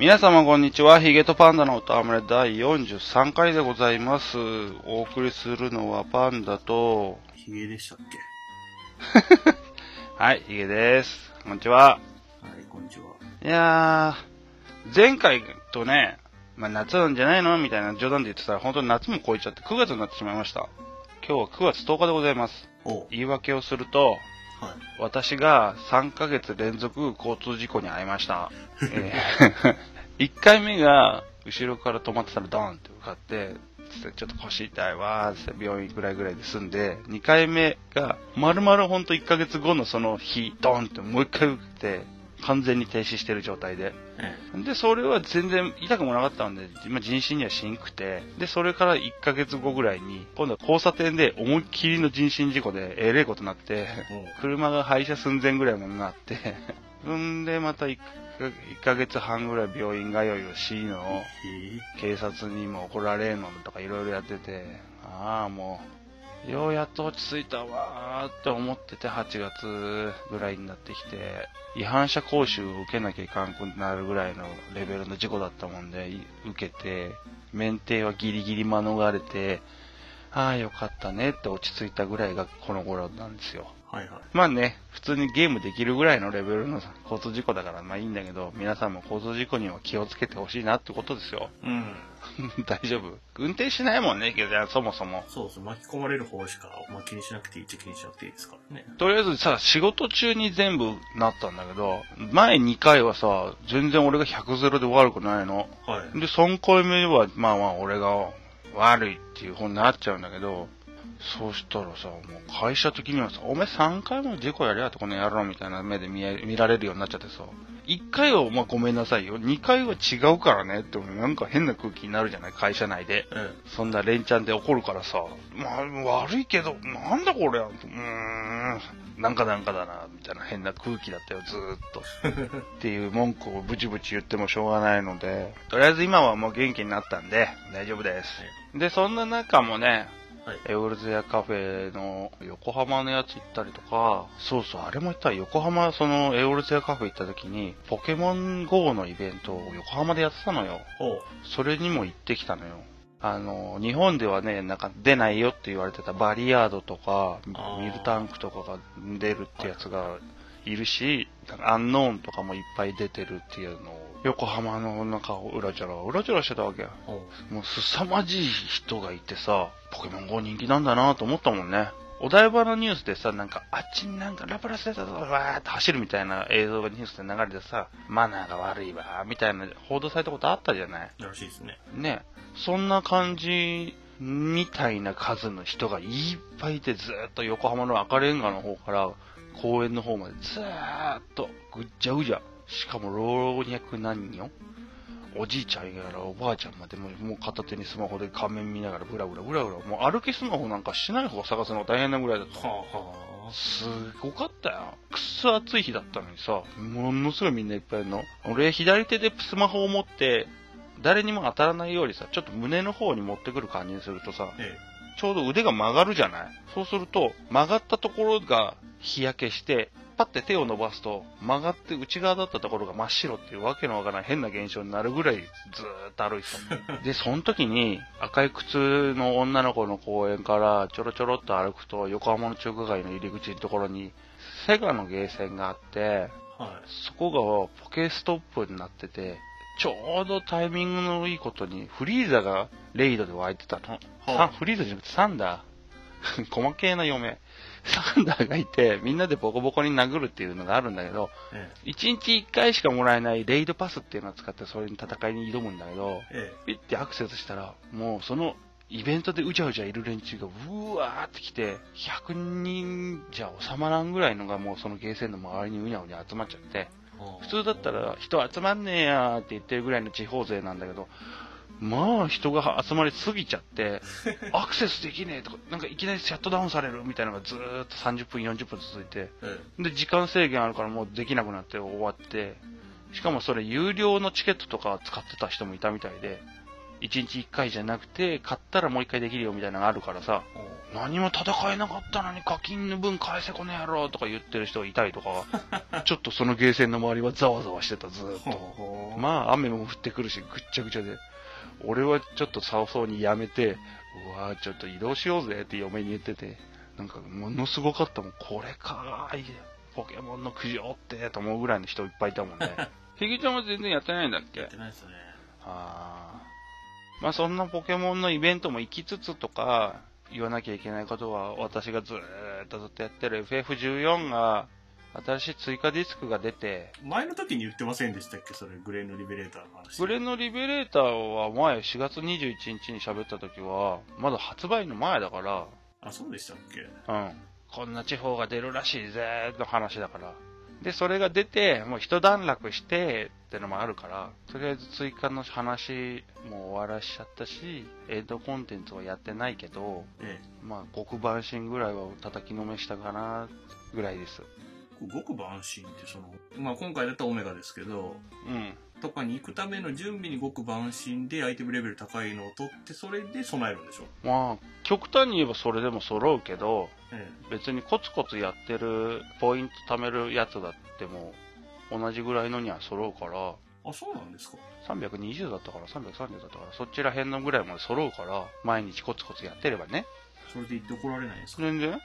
皆様こんにちは。ヒゲとパンダの歌はれ第43回でございます。お送りするのはパンダと、ヒゲでしたっ はい、ヒゲです。こんにちは。けはい、こんにちは。いやー、前回とね、まあ、夏なんじゃないのみたいな冗談で言ってたら、本当に夏も超えちゃって9月になってしまいました。今日は9月10日でございます。お言い訳をすると、はい。私が3ヶ月連続交通事故に遭いました。えー、1回目が後ろから止まってたらドーンって受かって、ちょっと腰痛いわーって病院ぐらいぐらいで済んで、2回目が丸々ほんと1ヶ月後のその日、ドーンってもう1回受けて、完全に停止してる状態で。えで、それは全然痛くもなかったんで、まあ、人身にはしんくて、で、それから1ヶ月後ぐらいに、今度は交差点で思いっきりの人身事故で、えれえことになって、車が廃車寸前ぐらいまでなって、んで、また 1, ヶ月半ぐらい病院通いをしの、え警察にも怒られんのとかいろいろやってて、ああ、もう、ようやっと落ち着いたわーって思ってて、8月ぐらいになってきて、違反者講習を受けなきゃいかんくなるぐらいのレベルの事故だったもんで、受けて、免停はギリギリ免れて、ああ、よかったねって落ち着いたぐらいがこの頃なんですよ。はいはい。まあね、普通にゲームできるぐらいのレベルの交通事故だからまあいいんだけど、皆さんも交通事故には気をつけてほしいなってことですよ。うん。大丈夫？運転しないもんね、けど、そもそも。そうそう、巻き込まれる方しか、まあ、気にしなくていいっちゃ気にしなくていいですからね。とりあえずさ、仕事中に全部なったんだけど、前2回はさ、全然俺が100ゼロで悪くないの。はい。で、3回目は、まあまあ俺が悪いっていう方になっちゃうんだけど、そうしたらさ、もう会社的にはさ、お前3回も事故やりゃってこの野郎みたいな目で見え見られるようになっちゃってさ、1回はまあごめんなさいよ、2回は違うからね。ってなんか変な空気になるじゃない、会社内で。えそんな連チャンで怒るからさ、まあ悪いけど、なんだこれうーん、なんかなんかだな、みたいな変な空気だったよ、ずーっと。っていう文句をブチブチ言ってもしょうがないので、とりあえず今はもう元気になったんで、大丈夫です。で、そんな中もね、はい。エウルゼアカフェの横浜のやつ行ったりとか、そうそう、あれも行った横浜、そのエウルゼアカフェ行った時に、ポケモン GO のイベントを横浜でやってたのよ。おそれにも行ってきたのよ。あの、日本ではね、なんか出ないよって言われてたバリヤードとか、ミルタンクとかが出るってやつがいるし、アンノーンとかもいっぱい出てるっていうのを、横浜の中をうらちゃら、うらちゃらしてたわけもう凄まじい人がいてさ、ポケモン GO 人気なんだなと思ったもんね。お台場のニュースでさ、なんか、あっちになんかラプラス出たとか、わーって走るみたいな映像がニュースで流れてさ、マナーが悪いわー、みたいな報道されたことあったじゃない。らしいですね。ね。そんな感じみたいな数の人がいっぱいいて、ずーっと横浜の赤レンガの方から公園の方までずーっとぐっちゃぐちゃ。しかも老若男女おじいちゃんやらおばあちゃんまでももう片手にスマホで画面見ながらブラブラブラブラ。もう歩きスマホなんかしない方探すのが大変なぐらいだった。はあはすごかったよ。くっそ暑い日だったのにさ、ものすごいみんないっぱいいるの。俺、左手でスマホを持って、誰にも当たらないようにさ、ちょっと胸の方に持ってくる感じにするとさ、あ。えちょうど腕が曲がるじゃないそうすると、曲がったところが日焼けして、パッて手を伸ばすと、曲がって内側だったところが真っ白っていうわけのわからない変な現象になるぐらいずーっと歩いてたの。で、その時に赤い靴の女の子の公園からちょろちょろっと歩くと、横浜の中華街の入り口のところに、セガのゲーセンがあって、え。はい。そこがポケストップになってて、ちょうどタイミングのいいことに、フリーザがレイドで湧いてたの。はさフリーザじゃなくてサンダー。細けな嫁。サンダーがいて、みんなでボコボコに殴るっていうのがあるんだけど、え1日1回しかもらえないレイドパスっていうのを使ってそれに戦いに挑むんだけど、え。えピッてアクセスしたら、もうそのイベントでうじゃうじゃいる連中がうわーって来て、100人じゃ収まらんぐらいのがもうそのゲーセンの周りにうにゃうにゃ集まっちゃって、え。普通だったら人集まんねえやーって言ってるぐらいの地方勢なんだけど、まあ人が集まりすぎちゃって、アクセスできねえとか、なんかいきなりシャットダウンされるみたいなのがずーっと30分40分続いて、えで、時間制限あるからもうできなくなって終わって、しかもそれ有料のチケットとか使ってた人もいたみたいで、1日1回じゃなくて、買ったらもう1回できるよみたいなのがあるからさ、何も戦えなかったのに課金の分返せこの野郎とか言ってる人がいたりとか、ちょっとそのゲーセンの周りはざわざわしてた、ずーっと。まあ、雨も降ってくるし、ぐっちゃぐちゃで。俺はちょっと早々にやめて、うわぁ、ちょっと移動しようぜって嫁に言ってて、なんか、ものすごかったもん。これかーい、ポケモンの苦情って、と思うぐらいの人いっぱいいたもんね。ひげちゃんは全然やってないんだっけ？やってないですね。あーまあそんなポケモンのイベントも行きつつとか、言わなきゃいけないことは、私がずーっとずっとやってる FF14 が、新しい追加ディスクが出て、前の時に言ってませんでしたっけ？それ、グレーのリベレーターの話。グレのリベレーターは前4月21日に喋った時は、まだ発売の前だから、あ、そうでしたっけ？うん。こんな地方が出るらしいぜの話だから。で、それが出て、もう一段落してってのもあるから、とりあえず追加の話も終わらしちゃったし、エイドコンテンツはやってないけど、えまあ、極番新ぐらいは叩きのめしたかな、ぐらいです。え。ごく晩神ってその、まあ今回だったらオメガですけど、うん。とかに行くための準備にごく晩神でアイテムレベル高いのを取って、それで備えるんでしょまあ、極端に言えばそれでも揃うけど、え別にコツコツやってるポイント貯めるやつだっても同じぐらいのには揃うからえ。あ、そうなんですか。320だったから330だったからそちら辺のぐらいまで揃うから毎日コツコツやってればね。それで言って怒られないんですか。全然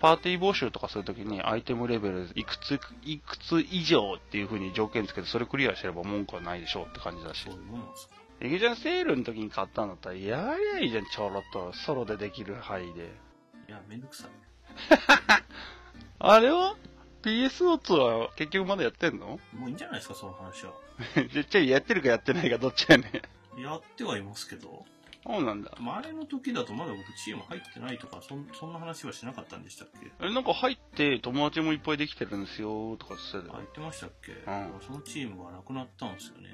パーティー募集とかするときにアイテムレベルいくついくつ以上っていう風に条件つけてそれクリアしてれば文句はないでしょうって感じだしそういうもんなんですかエゲジャンセールの時に買ったんだったらやりゃいいじゃんちょろっとソロでできる範囲でいや、めんどくさい。あれは？PSO2 は結局まだやってんの？もういいんじゃないですか、その話は。じゃ、じゃあやってるかやってないかどっちやねん。やってはいますけど、そうなんだ。前の時だとまだ僕チーム入ってないとか、そんそんな話はしなかったんでしたっけ？え、なんか入って友達もいっぱいできてるんですよ、とかって言ってましたっけ、んそのチームがなくなったんですよね。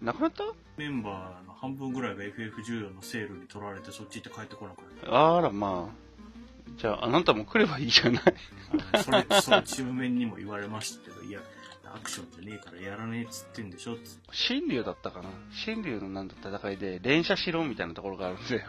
たなくなった？メンバーの半分ぐらいが FF14 のセールに取られてそっち行って帰ってこなくなった。あら、まあ。じゃあ、あなたも来ればいいじゃない。それ、そのチーム面にも言われましたけど、いや、アクションじゃねえからやらねえっつってんでしょっつって。新竜だったかな？新竜のなんだ戦いで連射しろみたいなところがあるんですよ。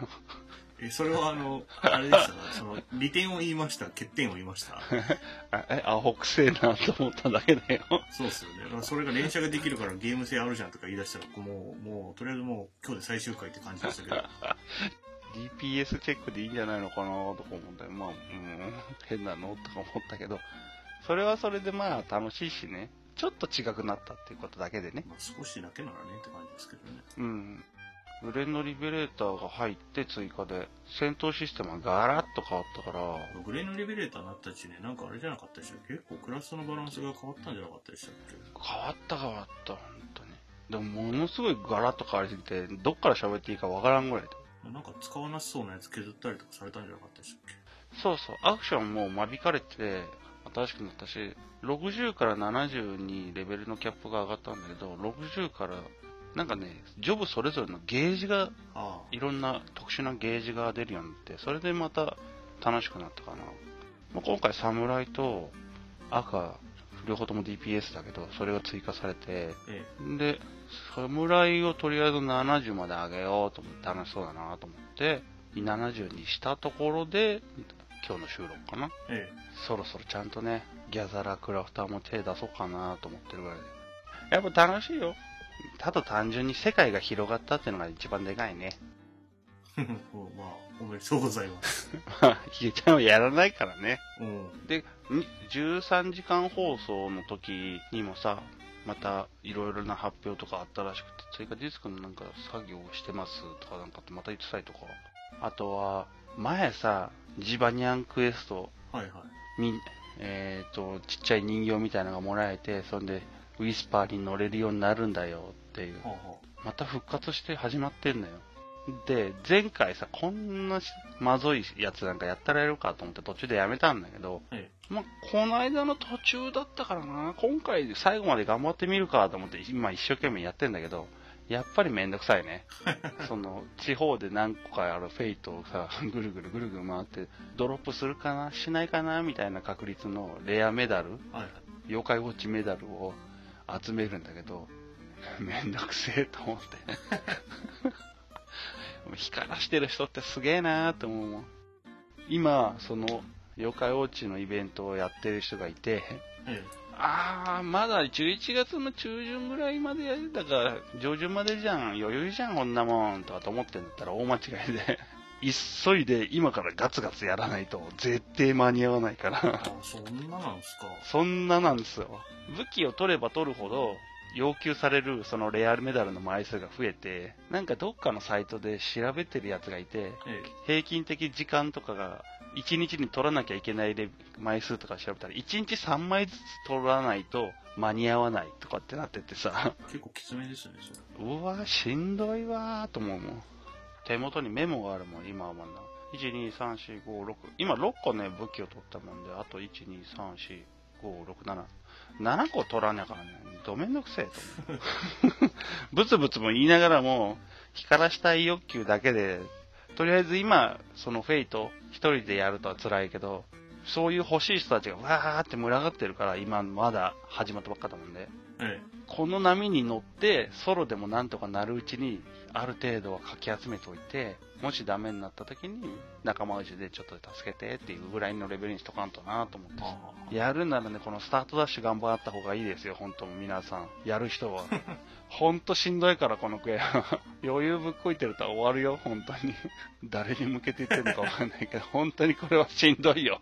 え、それはあの、あれでしたね、その、利点を言いました、欠点を言いました。あえ、アホくせえなと思っただけだよ。そうっすよね。だからそれが連射ができるからゲーム性あるじゃんとか言い出したら、もう、もう、とりあえずもう、今日で最終回って感じでしたけど。DPS チェックでいいんじゃないのかなとか思ったよ。まあ、うん、変なの？とか思ったけど、それはそれでまあ楽しいしね。ちょっと違くなったっていうことだけでね。まあ、少しだけならねって感じですけどね。うん。グレンのリベレーターが入って追加で、戦闘システムがガラッと変わったから、グレーのリベレーターになったちね、なんかあれじゃなかったでしたっけ？結構クラスのバランスが変わったんじゃなかったでしたっけ？変わった変わった、本当に。でもものすごいガラッと変わりすぎて、どっから喋っていいかわからんぐらいだ。なんか使わなさそうなやつ削ったりとかされたんじゃなかったでしたっけ？そうそう、アクションも間引かれて、新しくなったし、60から70にレベルのキャップが上がったんだけど、60から、なんかね、ジョブそれぞれのゲージが、あいろんな特殊なゲージが出るようになって、それでまた楽しくなったかな。まあ今回、侍と赤、両方とも DPS だけど、それが追加されて、えで、侍をとりあえず70まで上げようと思って楽しそうだなと思って、70にしたところで、今日の収録かな？え、えそろそろちゃんとね、ギャザラクラフターも手出そうかなと思ってるぐらいで。やっぱ楽しいよ。ただ単純に世界が広がったっていうのが一番でかいね。え。まあ、おめでとうございます。まあ、ひげちゃんはやらないからね。うん。で、に13時間放送の時にもさ、またいろいろな発表とかあったらしくて、追加ディスクのなんか作業をしてますとかなんかってまた言ってたりとか。あとは、前さ、ジバニャンクエストはいはい。に、えっ、と、ちっちゃい人形みたいなのがもらえて、そんで、ウィスパーに乗れるようになるんだよっていう。はあはまた復活して始まってんのよ。で、前回さ、こんなしまずいやつなんかやったらやるかと思って途中でやめたんだけど、あ。えまあ、この間の途中だったからな、今回最後まで頑張ってみるかと思って、今一生懸命やってんだけど、やっぱりめんどくさいね。その、地方で何個かあるフェイトをさ、ぐるぐるぐるぐる回って、ドロップするかな、しないかな、みたいな確率のレアメダル、え。はいはい。妖怪ウォッチメダルを集めるんだけど、めんどくせえと思って。光らしてる人ってすげえなーって思うもん。今、その、妖怪ウォッチのイベントをやってる人がいて、えあー、まだ11月の中旬ぐらいまでやるだから、上旬までじゃん、余裕じゃん、こんなもん、とかと思ってんだったら大間違いで、急いで今からガツガツやらないと、絶対間に合わないから。あ、そんななんすか。そんななんですよ。武器を取れば取るほど、要求されるそのレアルメダルの枚数が増えて、なんかどっかのサイトで調べてるやつがいて、え平均的時間とかが、1日に取らなきゃいけないレ枚数とか調べたら、1日3枚ずつ取らないと間に合わないとかってなっててさ、え。結構きつめですよね、それ。うわ、しんどいわーと思うもん。手元にメモがあるもん、今はまだ。1、2、3、4、5、6。今6個ね、武器を取ったもんで、あと1、2、3、4、5、6、7。7個取らなきゃからね、どめんどくせえと。ブツブツも言いながらも、光らしたい欲求だけで、とりあえず今、そのフェイト、一人でやるとは辛いけど、そういう欲しい人たちがわーって群がってるから、今まだ始まったばっかだもんで。えこの波に乗って、ソロでもなんとかなるうちに、ある程度はかき集めておいて、もしダメになった時に、仲間内でちょっと助けてっていうぐらいのレベルにしとかんとなと思って。やるならね、このスタートダッシュ頑張った方がいいですよ、本当皆さん。やる人は。ほんとしんどいから、このクエア。余裕ぶっこいてると終わるよ、本当に。誰に向けて言ってるのかわかんないけど、本当にこれはしんどいよ。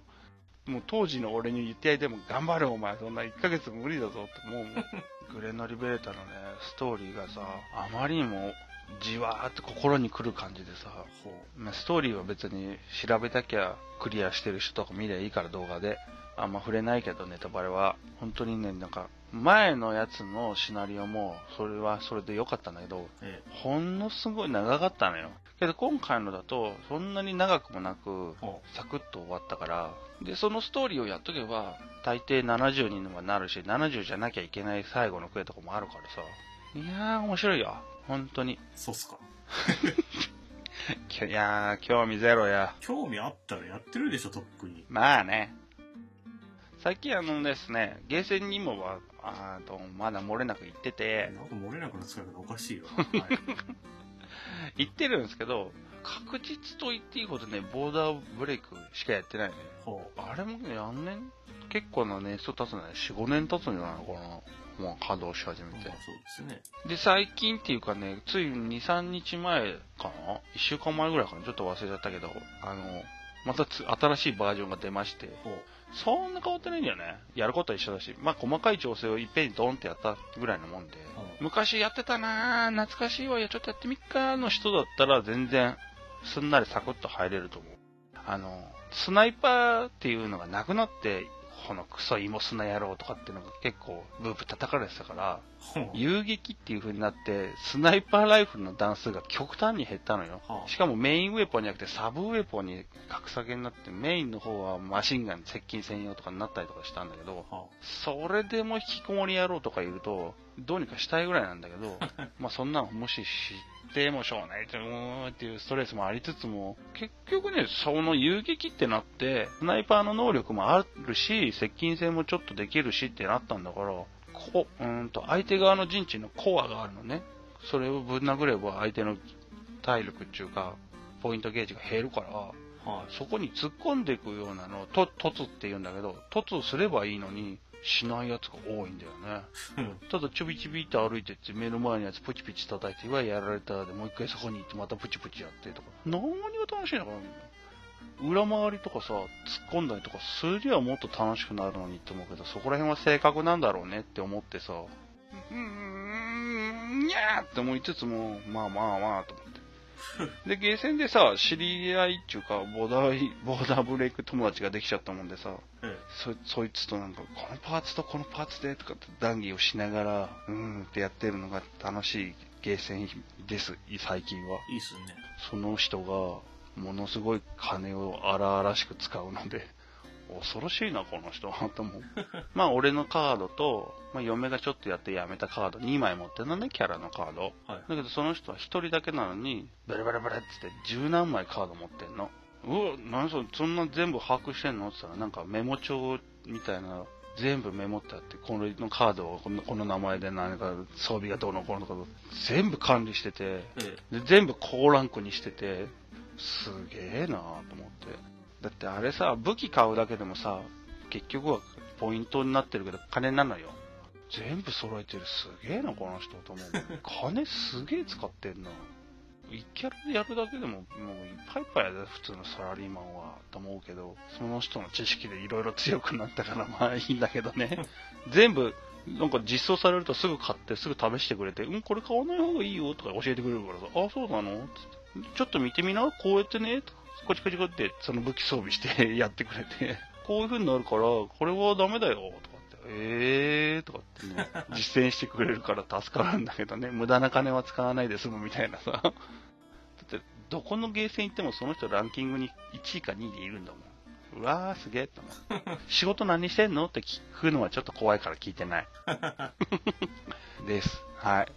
もう当時の俺に言ってやいても、頑張れお前、そんな1ヶ月無理だぞって、もう、グレナリベータのね、ストーリーがさ、あまりにもじわーって心に来る感じでさ、ほまあストーリーは別に調べたきゃクリアしてる人とか見りゃいいから動画で。あんま触れないけどネタバレは。本当にね、なんか、前のやつのシナリオも、それはそれで良かったんだけど、う。えほんのすごい長かったのよ。けど今回のだと、そんなに長くもなくサクッと終わったから、で、そのストーリーをやっとけば、大抵70にはなるし、70じゃなきゃいけない最後のクエとかもあるからさ。いやー、面白いよ。本当に。う。そうっすか。き いやー、興味ゼロや。興味あったらやってるでしょ、とっくに。まあね。最近あのですね、ゲーセンにもは、あーと、まだ漏れなく行ってて、なんか漏れなくな使い方おかしいよ。はい。行ってるんですけど、確実と言っていいほどね、ボーダーブレイクしかやってないね。ほあれもね、何年？結構な年数経つね。4、5年経つんじゃないのかな？もう稼働し始う。めてまあ。そうですね。で、最近っていうかね、つい2、3日前かな ?1 週間前ぐらいかな？ちょっと忘れちゃったけど、あの、またつ新しいバージョンが出まして。そんな変わってないんだよね。やることは一緒だし、まあ細かい調整をいっぺんにドンってやったぐらいのもんで、昔やってたなぁ、懐かしいわよ、ちょっとやってみっかの人だったら全然すんなりサクッと入れると思う。あの、スナイパーっていうのがなくなって、このクソ芋砂野郎とかっていうのが結構ブーブー叩かれてたから。遊撃っていう風になって、スナイパーライフルの弾数が極端に減ったのよ。はあしかもメインウェポンじゃなくてサブウェポンに格下げになって、メインの方はマシンガン接近専用とかになったりとかしたんだけど、はそれでも引きこもり野郎とかいると、どうにかしたいぐらいなんだけど、まあそんなのもし知ってもしょうがないってうっていうストレスもありつつも、結局ね、その遊撃ってなって、スナイパーの能力もあるし、接近戦もちょっとできるしってなったんだから、こうーんと相手側の陣地のコアがあるのね。それをぶん殴れば相手の体力っていうか、ポイントゲージが減るから、あ。はそこに突っ込んでいくようなのを、と、突って言うんだけど、突すればいいのに、しないやつが多いんだよね。ただちょびちびって歩いてって、目の前のやつプチプチ叩いて、うわ、やられたで、もう一回そこに行ってまたプチプチやってとか。何が楽しいのかな裏回りとかさ、突っ込んだりとかすりゃもっと楽しくなるのにって思うけど、そこら辺は正確なんだろうねって思ってさ、うーん、にゃーって思いつつも、まあまあまあと思って。で、ゲーセンでさ、知り合いっていうか、ボーダー、ボーダーブレイク友達ができちゃったもんでさ、えそ、そいつとなんか、このパーツとこのパーツでとかって談義をしながら、うーんってやってるのが楽しいゲーセンです、最近は。え。いいっすね。その人が、ものすごい金を荒々しく使うので、恐ろしいな、この人は、と思う。まあ、俺のカードと、まあ、嫁がちょっとやってやめたカード2枚持ってるのね、キャラのカード。はい。だけどその人は一人だけなのに、ベラベラベラって言って十何枚カード持ってんの。うわ、何それ、そんな全部把握してんの？って言ったら、なんかメモ帳みたいな、全部メモってあって、このカードをこのこの名前で何か装備がどうのこうのとか、全部管理してて、えで全部高ランクにしてて、すげえなぁと思って。だってあれさ、武器買うだけでもさ、結局はポイントになってるけど、金なのよ。全部揃えてる。すげえな、この人と思う。金すげえ使ってんな。一キャラでやるだけでも、もういっぱいいっぱいやで、普通のサラリーマンは、と思うけど、その人の知識でいろいろ強くなったから、まあいいんだけどね。全部、なんか実装されるとすぐ買って、すぐ試してくれて、うん、これ買わない方がいいよとか教えてくれるからさ、あ、そうなの？つってちょっと見てみな、こうやってね、とかコチコチコって、その武器装備して やってくれて、こういう風になるから、これはダメだよ、とかえーとかってね、実践してくれるから助かるんだけどね、無駄な金は使わないで済むみたいなさ。だって、どこのゲーセン行ってもその人ランキングに1位か2位でいるんだもん。うわー、すげえって思う。仕事何してんのって聞くのはちょっと怖いから聞いてない。です。はい。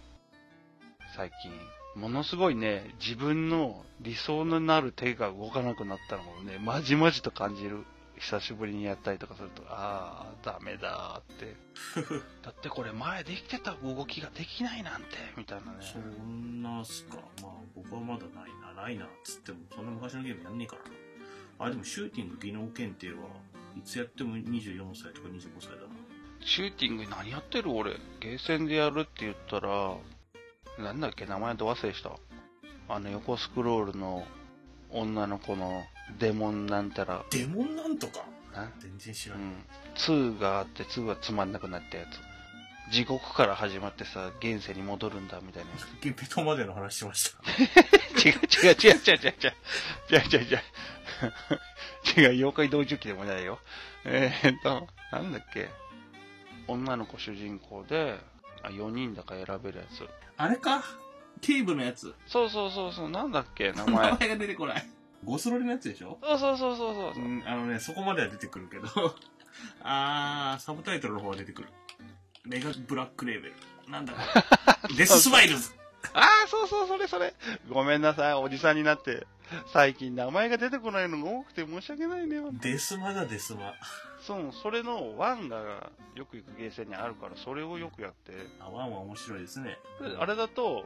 最近、ものすごいね、自分の理想のなる手が動かなくなったのをね、まじまじと感じる。久しぶりにやったりとかすると、あー、ダメだーって。だってこれ前できてた動きができないなんて、みたいなね。そんなっすか。まあ、僕はまだないな、ないな、っつっても、そんな昔のゲームやんねえからな。あ、でもシューティング技能検定はいつやっても24歳とか25歳だな。シューティング何やってる俺？ゲーセンでやるって言ったら、なんだっけ、名前ど忘れした。あの横スクロールの女の子のデモンなんたら、デモンなんとか？な？全然知らない。うん。2があって2はつまんなくなったやつ。地獄から始まってさ、現世に戻るんだみたいなやつ。ゲペトまでの話しました。違う違う違う違う違う違う。違う違う違う。違う、妖怪同時期でもないよ。えー、っと、なんだっけ？女の子主人公で、あ、4人だから選べるやつ。あれか？ケーブのやつ。そうそうそうそう、なんだっけ、名名前。前が出てこない。ゴスロリのやつでしょ？そうそうそうそうそう。うん、あのね、そこまでは出てくるけど。あー、サブタイトルの方は出てくる。メガブラックレーベル。なんだ デススマイルズああ、そうそう、それそれ。ごめんなさい、おじさんになって。最近名前が出てこないのが多くて申し訳ないね。デスマだ、デスマ。そう、それのワンがよく行くゲーセンにあるから、それをよくやって。あ、ワンは面白いですね。であれだと、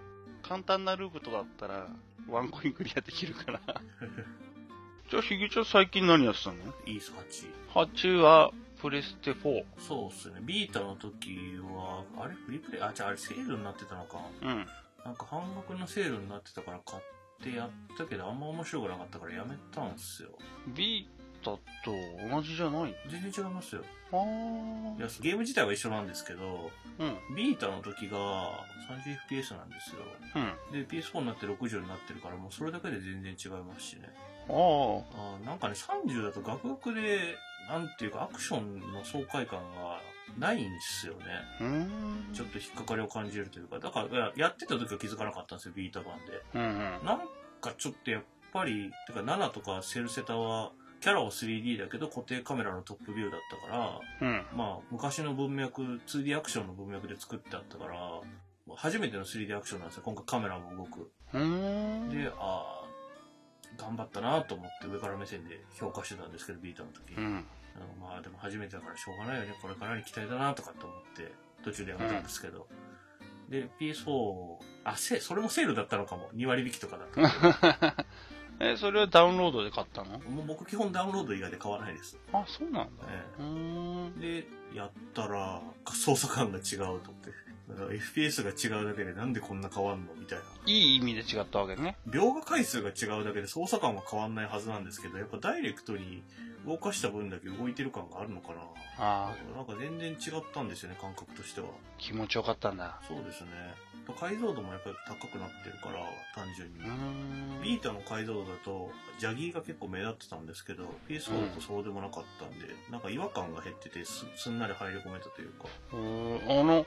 簡単なループとだったら、ワンコインクリアできるから。じゃあ、ひげちゃん最近何やってたの？イース8。?8 は、プレステ4。そうっすね。ビータの時は、あれ？フリープレイ？あ、じゃああれセールになってたのか。うん。なんか半額のセールになってたから買ってやったけど、あんま面白くなかったからやめたんすよ。ビータと同じじゃない？全然違いますよ。あーいや、ゲーム自体は一緒なんですけど、うん。ビータの時が 30fps なんですよ。うん。で、PS4 になって60になってるから、もうそれだけで全然違いますしね。ああ。なんかね、30だとガクガクで、なんていうか、アクションの爽快感がないんですよね。ちょっと引っかかりを感じるというか、だから、やってた時は気づかなかったんですよ、ビータ版で。うんうん。なんかちょっとやっぱり、てか7とかセルセタは、キャラは 3D だけど固定カメラのトップビューだったから、うん。まあ、昔の文脈、2D アクションの文脈で作ってあったから、初めての 3D アクションなんですよ。今回カメラも動く。で、ああ、頑張ったなと思って上から目線で評価してたんですけど、ビータの時。うん。あのまあでも初めてだからしょうがないよね。これからに期待だなとかって思って、途中でやめたんですけど。で、PS4、あ、せ、それもセールだったのかも。2割引きとかだった。え、それはダウンロードで買ったの？もう僕基本ダウンロード以外で買わないです。あ、そうなんだ。えうーん。えで、やったら、操作感が違うと思って。だから FPS が違うだけでなんでこんな変わんの？みたいな。いい意味で違ったわけね。描画回数が違うだけで操作感は変わんないはずなんですけど、やっぱダイレクトに動かした分だけ動いてる感があるのかな。あなんか全然違ったんですよね、感覚としては。あ、気持ちよかったんだ。そうですね。解像度もやっぱり高くなってるから、単純に。ビータの解像度だと、ジャギーが結構目立ってたんですけど、PS4 だとそうでもなかったんで、なんか違和感が減っててす、すんなり入り込めたというか、あの、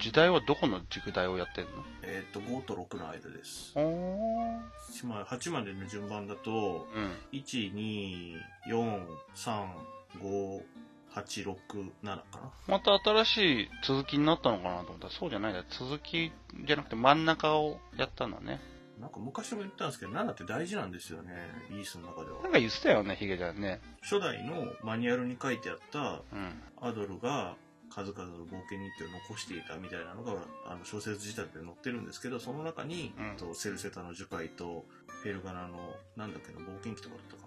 時代はどこの軸代をやってんの？えっ、と、5と6の間です。おー。8ま8までの順番だと、うん。1、2、4、3、5、8、6、7かな。また新しい続きになったのかなと思ったら、そうじゃないんだ。続きじゃなくて真ん中をやったんだね。なんか昔も言ったんですけど、7って大事なんですよね、イースの中では。なんか言ってたよね、ヒゲちゃんね。初代のマニュアルに書いてあったうん。アドルが数々の冒険日記を残していたみたいなのがあの小説自体で載ってるんですけどその中に、うんとセルセタの樹海とペルガナのなんだっけな冒険記とかだったか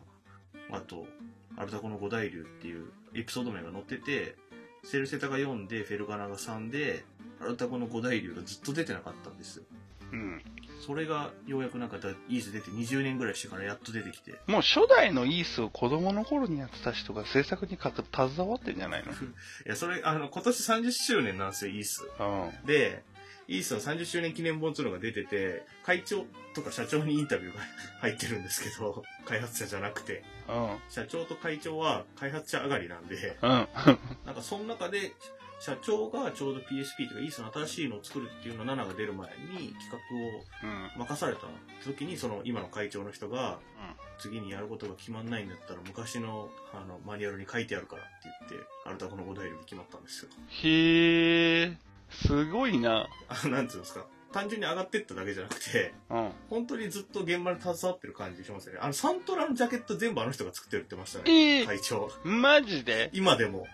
なあと、アルタコの五大流っていうエピソード名が載ってて、セルセタが4で、フェルガナが3で、アルタコの五大流がずっと出てなかったんですよ。うん。それがようやくなんかだイース出て20年ぐらいしてからやっと出てきて、もう初代のイースを子供の頃にやってた人が制作にかか携わってんじゃないの？いや、それ、あの、今年30周年なんですよ、イース。うん。で、イースの30周年記念本っていうのが出てて、会長とか社長にインタビューが入ってるんですけど、開発者じゃなくて、うん。社長と会長は開発者上がりなんで、うん。なんかその中で、社長がちょうど PSP とか、イースの新しいのを作るっていうの7が出る前に企画をうん。任された時に、その今の会長の人が、次にやることが決まんないんだったら昔のあのマニュアルに書いてあるからって言って、あなたこの5台で決まったんですよ。へえ、すごいな。あなんていうんですか。単純に上がってっただけじゃなくて、うん。本当にずっと現場に携わってる感じしますよね。あの、サントラのジャケット全部あの人が作ってるって言ってましたね。ええ会長。マジで？今でも。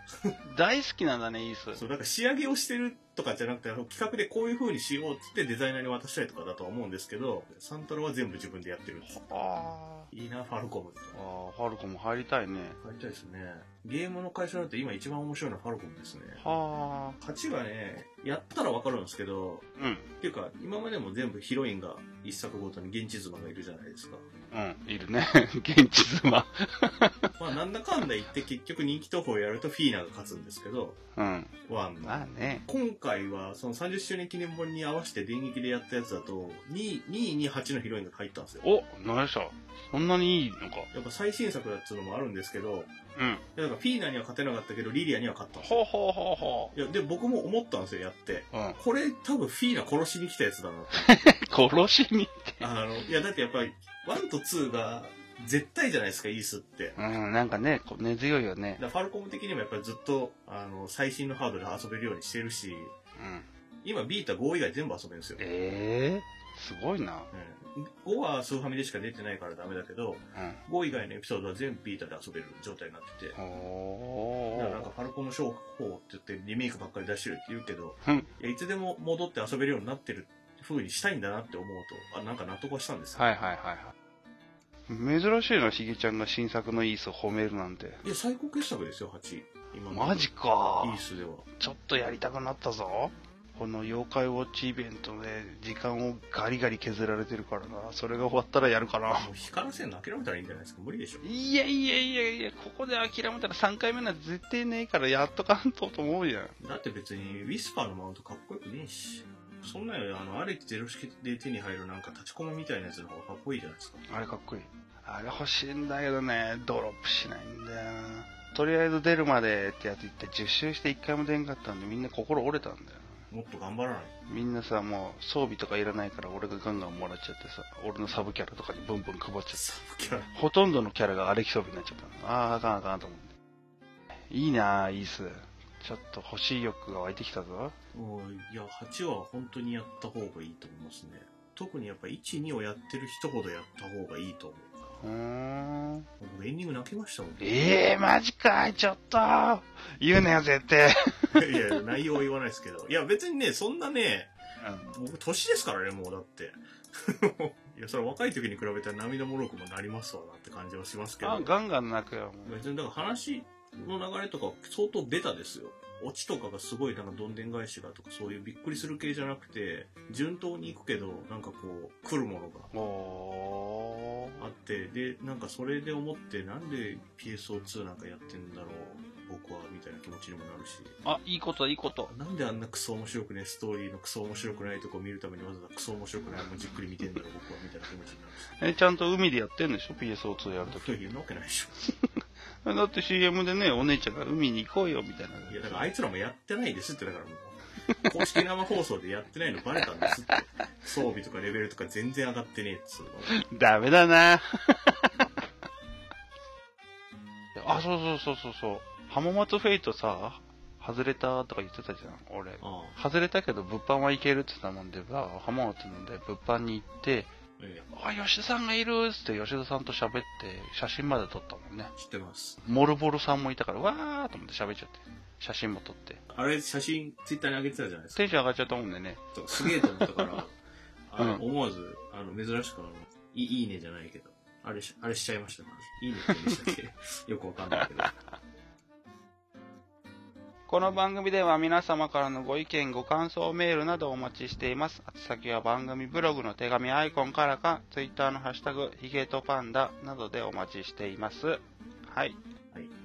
大好きなんだね、イース。そう、なんか仕上げをしてるとかじゃなくて、あの企画でこういう風にしようってってデザイナーに渡したりとかだとは思うんですけど、サントラは全部自分でやってる。あいいな、ファルコム。あ。ああ、ファルコも入りたいね。入りたいですね。ゲームの会社だと今一番面白いのはファルコムですね。は勝ちがね、やったらわかるんですけど、あ。うん。っていうか、今までも全部ヒロインが一作ごとに現地妻がいるじゃないですか。うん、いるね。現地妻。まあ、なんだかんだ言って結局人気投票やるとフィーナが勝つんですけど、うん。ワンの。まあね。今回はその30周年記念本に合わせて電撃でやったやつだと、2, 2位に8のヒロインが入ったんですよ。お、何でした？そんなにいいのか。やっぱ最新作だっていうのもあるんですけど、うん。だからフィーナには勝てなかったけど、リリアには勝ったんですよ。ほうほうほうほいや、で、僕も思ったんですよ、やって。う。うん。これ多分フィーナ殺しに来たやつだなって。殺しに。あの、いや、だってやっぱり、1と2が絶対じゃないですか、イースって。うん、なんかね、こう根強いよねだ。からファルコム的にもやっぱりずっと、あの、最新のハードで遊べるようにしてるし、うん。今ビータ5以外全部遊べるんですよ。ええすごいな。うん、5はスーファミでしか出てないからダメだけど、うん。5以外のエピソードは全部ビータで遊べる状態になってて。だおからなんかー。ファルコム商法って言ってリメイクばっかり出してるって言うけど、うん。いやいつでも戻って遊べるようになってる風にしたいんだなって思うと、あ、なんか納得はしたんですよ。はいはいはいはい。珍しいな、しげちゃんが新作のイースを褒めるなんて。いや、最高傑作ですよ、8。今マジかイースでは。ちょっとやりたくなったぞ。この妖怪ウォッチイベントで時間をガリガリ削られてるからな。それが終わったらやるかな。もう光らせんの諦めたらいいんじゃないですか。無理でしょ。いやいやいやいや、ここで諦めたら3回目なんて絶対ねえからやっとかんとと思うじゃん。だって別にウィスパーのマウントかっこよくねえし。そんなよりあの、アレキゼロ式で手に入るなんか立ちコマみたいなやつの方がかっこいいじゃないですか。あれかっこいい。あれ欲しいんだけどね、ドロップしないんだよな。とりあえず出るまでってやつ言って10周して1回も出んかったんでみんな心折れたんだよもっと頑張らない。な。みんなさ、もう装備とかいらないから俺がガンガンもらっちゃってさ、俺のサブキャラとかにブンブン配っちゃって。サブキャラ。ほとんどのキャラがアレキ装備になっちゃったの。あーあかんあかんと思って。いいなぁ、イース。ちょっと欲しい欲が湧いてきたぞ。いや、8は本当にやった方がいいと思いますね。特にやっぱ1、2をやってる人ほどやった方がいいと思う。うーん。僕エンディング泣きましたもん。ええー、マジかい、ちょっと。言うなよ、絶対。い やいや、内容は言わないですけど。いや、別にね、そんなね、僕、年ですからね、もうだって。いや、それは若い時に比べたら涙もろくもなりますわなって感じはしますけど。あ、ガンガン泣くよ。別に、だから話の流れとか相当ベタですよ。オチとかがすごいなんかどんでん返しがとかそういうびっくりする系じゃなくて、順当に行くけど、なんかこう、来るものがあって、で、なんかそれで思って、なんで PSO2 なんかやってんだろう、僕は、みたいな気持ちにもなるし。あ、いいこと、いいこと。なんであんなクソ面白くね、ストーリーのクソ面白くないとこ見るためにわざわざクソ面白くないもんじっくり見てんだろう、僕は、みたいな気持ちになるし。え、ちゃんと海でやってんでしょ ?PSO2 やるとき。そういうわけないでしだって CM でね、お姉ちゃんが海に行こうよ、みたいな。ょ。いや、だからあいつらもやってないですって、だからもう。公式生放送でやってないのバレたんですって。装備とかレベルとか全然上がってねえっつうの。ダメだな あ、そうそうそうそうそう。浜松フェイトさ、外れたとか言ってたじゃん、俺。あ外れたけど物販はいけるって言ってたもんで、さ浜松なんで物販に行って、あ、えあ、吉田さんがいるっつって吉田さんと喋って、写真まで撮ったもんね。え知ってます。モルボルさんもいたから、わーと思って喋っちゃって。写真も撮って。あれ、写真、ツイッターに上げてたじゃないですか。テンション上がっちゃったもんでね。すげえと思ったから、あの、うん思わず、あの、珍しくあの、いいいいねじゃないけど、あれし、あれしちゃいましたから。いいねってしたっけ？よくわかんないけど。この番組では皆様からのご意見、ご感想メールなどお待ちしています。宛先は番組ブログの手紙アイコンからか、ツイッターのハッシュタグ、ヒゲとパンダなどでお待ちしています。はい。はい。い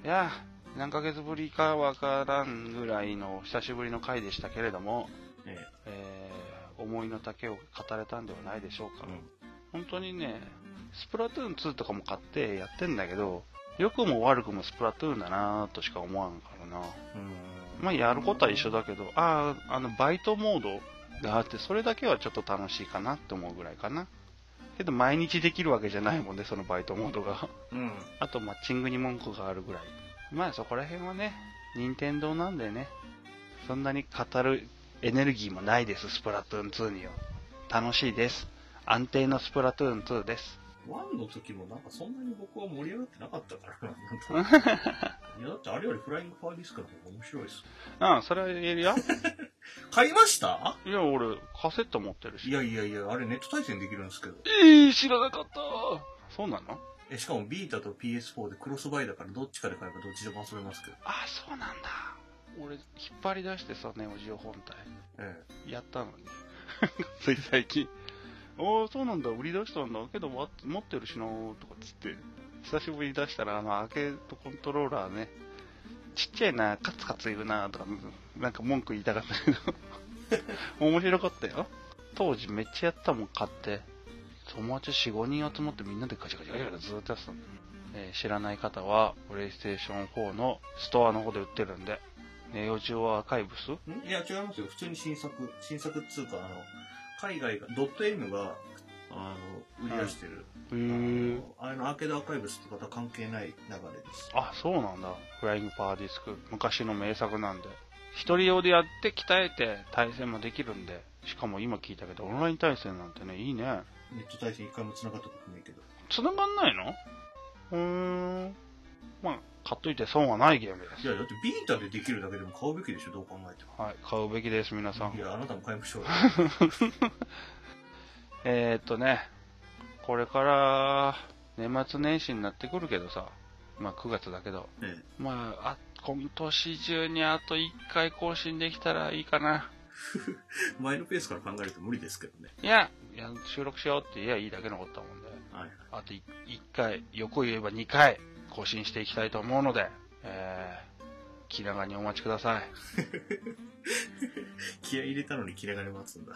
やー、何ヶ月ぶりかわからんぐらいの久しぶりの回でしたけれども、ええー、思いの丈を語れたんではないでしょうか。えうん。本当にね、スプラトゥーン2とかも買ってやってんだけど、良くも悪くもスプラトゥーンだなーとしか思わんからな。うん。まあやることは一緒だけど、ああ、あのバイトモードがあって、それだけはちょっと楽しいかなって思うぐらいかな。けど毎日できるわけじゃないもんね、そのバイトモードが。うん。あとマッチングに文句があるぐらい。まあそこら辺はね、任天堂なんでね、そんなに語るエネルギーもないです、スプラトゥーン2には。楽しいです。安定のスプラトゥーン2です。ワンの時もなんかそんなに僕は盛り上がってなかったからな。なんとなくいや、だってあれよりフライングファーディスクの方が面白いです。うん、それは言えるよ。買いました？いや、俺、カセット持ってるし。いやいやいや、あれネット対戦できるんですけど。えー、知らなかった。そうなの？え、しかもビータと PS4 でクロスバイだからどっちかで買えばどっちでも遊べますけど。あ、そうなんだ。俺、引っ張り出してさ、ネオジオ本体。えやったのに。つい最近。ああ、そうなんだ、売り出したんだ。けど、持ってるしなーとかつって。久しぶりに出したら、あの、アーケードコントローラーね。ちっちゃいな、カツカツ言うなとか、なんか文句言いたかったけど。面白かったよ。当時めっちゃやったもん、買って。友達4、5人集まってみんなでガチャガチャガチャガチャずっとやってたの。えー知らない方は、プレイステーション4のストアの方で売ってるんで、ネオジオアーカイブス？ん？いや、違いますよ。普通に新作。新作っつうか、あの、海外が、 DotEmu が、あの、売り出してる。へー。あの、アーケードアーカイブスとかとは関係ない流れです。あ、そうなんだ。フライングパワーディスク。昔の名作なんで。一人用でやって鍛えて対戦もできるんで。しかも今聞いたけど、オンライン対戦なんてね、いいね。ネット対戦一回も繋がったことないけど。繋がんないの？うーん。まあ、買っといて損はないゲームです。いや、だってビータでできるだけでも買うべきでしょ、どう考えても。はい、買うべきです、皆さんい。や、あなたも買いましょうよ。えーっとね、これから年末年始になってくるけどさ、まあ9月だけど、ええまあ、あ今年中にあと1回更新できたらいいかな。前のペースから考えると無理ですけどね。いや、いや収録しようって言えばいいだけのことだもんで、はい。あと1回、横言えば2回更新していきたいと思うので、えー、気長にお待ちください。気合い入れたのに気長に待つんだ。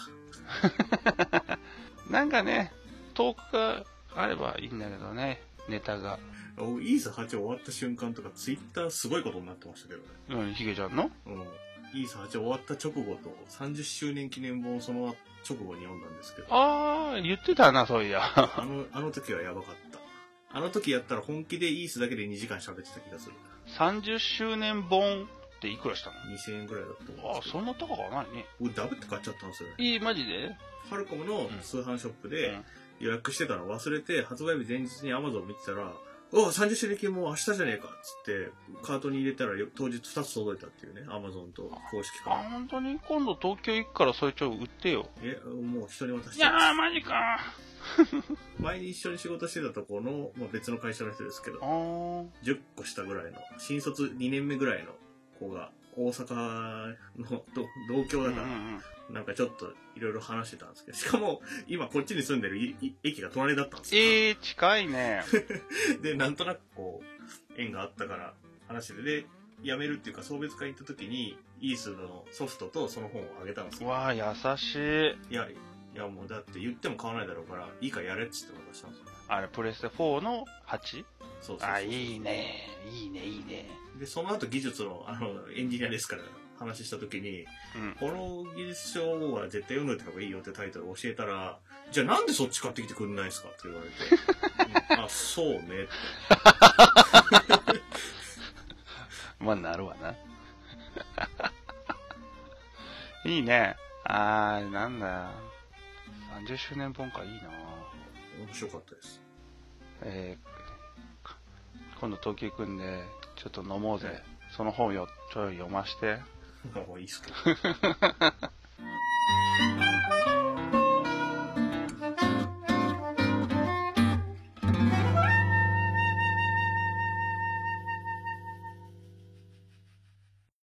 なんかね、トークがあればいいんだけどね、ネタが。おイーサ8終わった瞬間とか、ツイッターすごいことになってましたけどね。うん、ヒゲちゃんの？うん。イーサ8終わった直後と、30周年記念本をその直後に読んだんですけど、あー、言ってたな、そういや。あの、あの時はやばかった。あの時やったら本気でイースだけで2時間喋ってた気がする。30周年本っていくらしたの？2000円ぐらいだったと思うんあー、ですけど。そんな高くはないね。俺ダブって買っちゃったんですよね。いい、マジで？ファルコムの通販ショップうでん予約してたの忘れて、発売日前日に Amazon 見てたら、お30周年記念もう明日じゃねえかっつって、カートに入れたらよ当日2つ届いたっていうね、Amazon と公式あ、から。本当に今度東京行くからそれちょ売ってよ。え、もう人に渡しいやー。マジか 前に一緒に仕事してたところの、まあ、別の会社の人ですけどあ、ー。10個下ぐらいの、新卒2年目ぐらいの子が、大阪の同同郷だから、うんうんなんかちょっといろいろ話してたんですけど、しかも今こっちに住んでる駅が隣だったんですよ。えー、近いね。で、なんとなくこう、縁があったから話してて、で、辞めるっていうか送別会行った時に、イースのソフトとその本をあげたんですよ。わあ、優しい。いや、いやもうだって言っても買わないだろうから、いいからやれっつって渡したんですよ。あれ、プレステ4の 8? そうそうそうあ、いいね。いいね、いいね。で、その後技術の、あの、エンジニアですから話した時に、うん。この技術書は絶対読んどいた方がいいよってタイトルを教えたら、じゃあなんでそっち買ってきてくんないですか？って言われて、うんあ、そうねって。まあ、なるわな。いいね。あー、なんだ。30周年本か、いいな面白かったです。えー、今度東京行くんで、ちょっと飲もうぜ。その本よ、ちょい読まして。の方がいいですけど。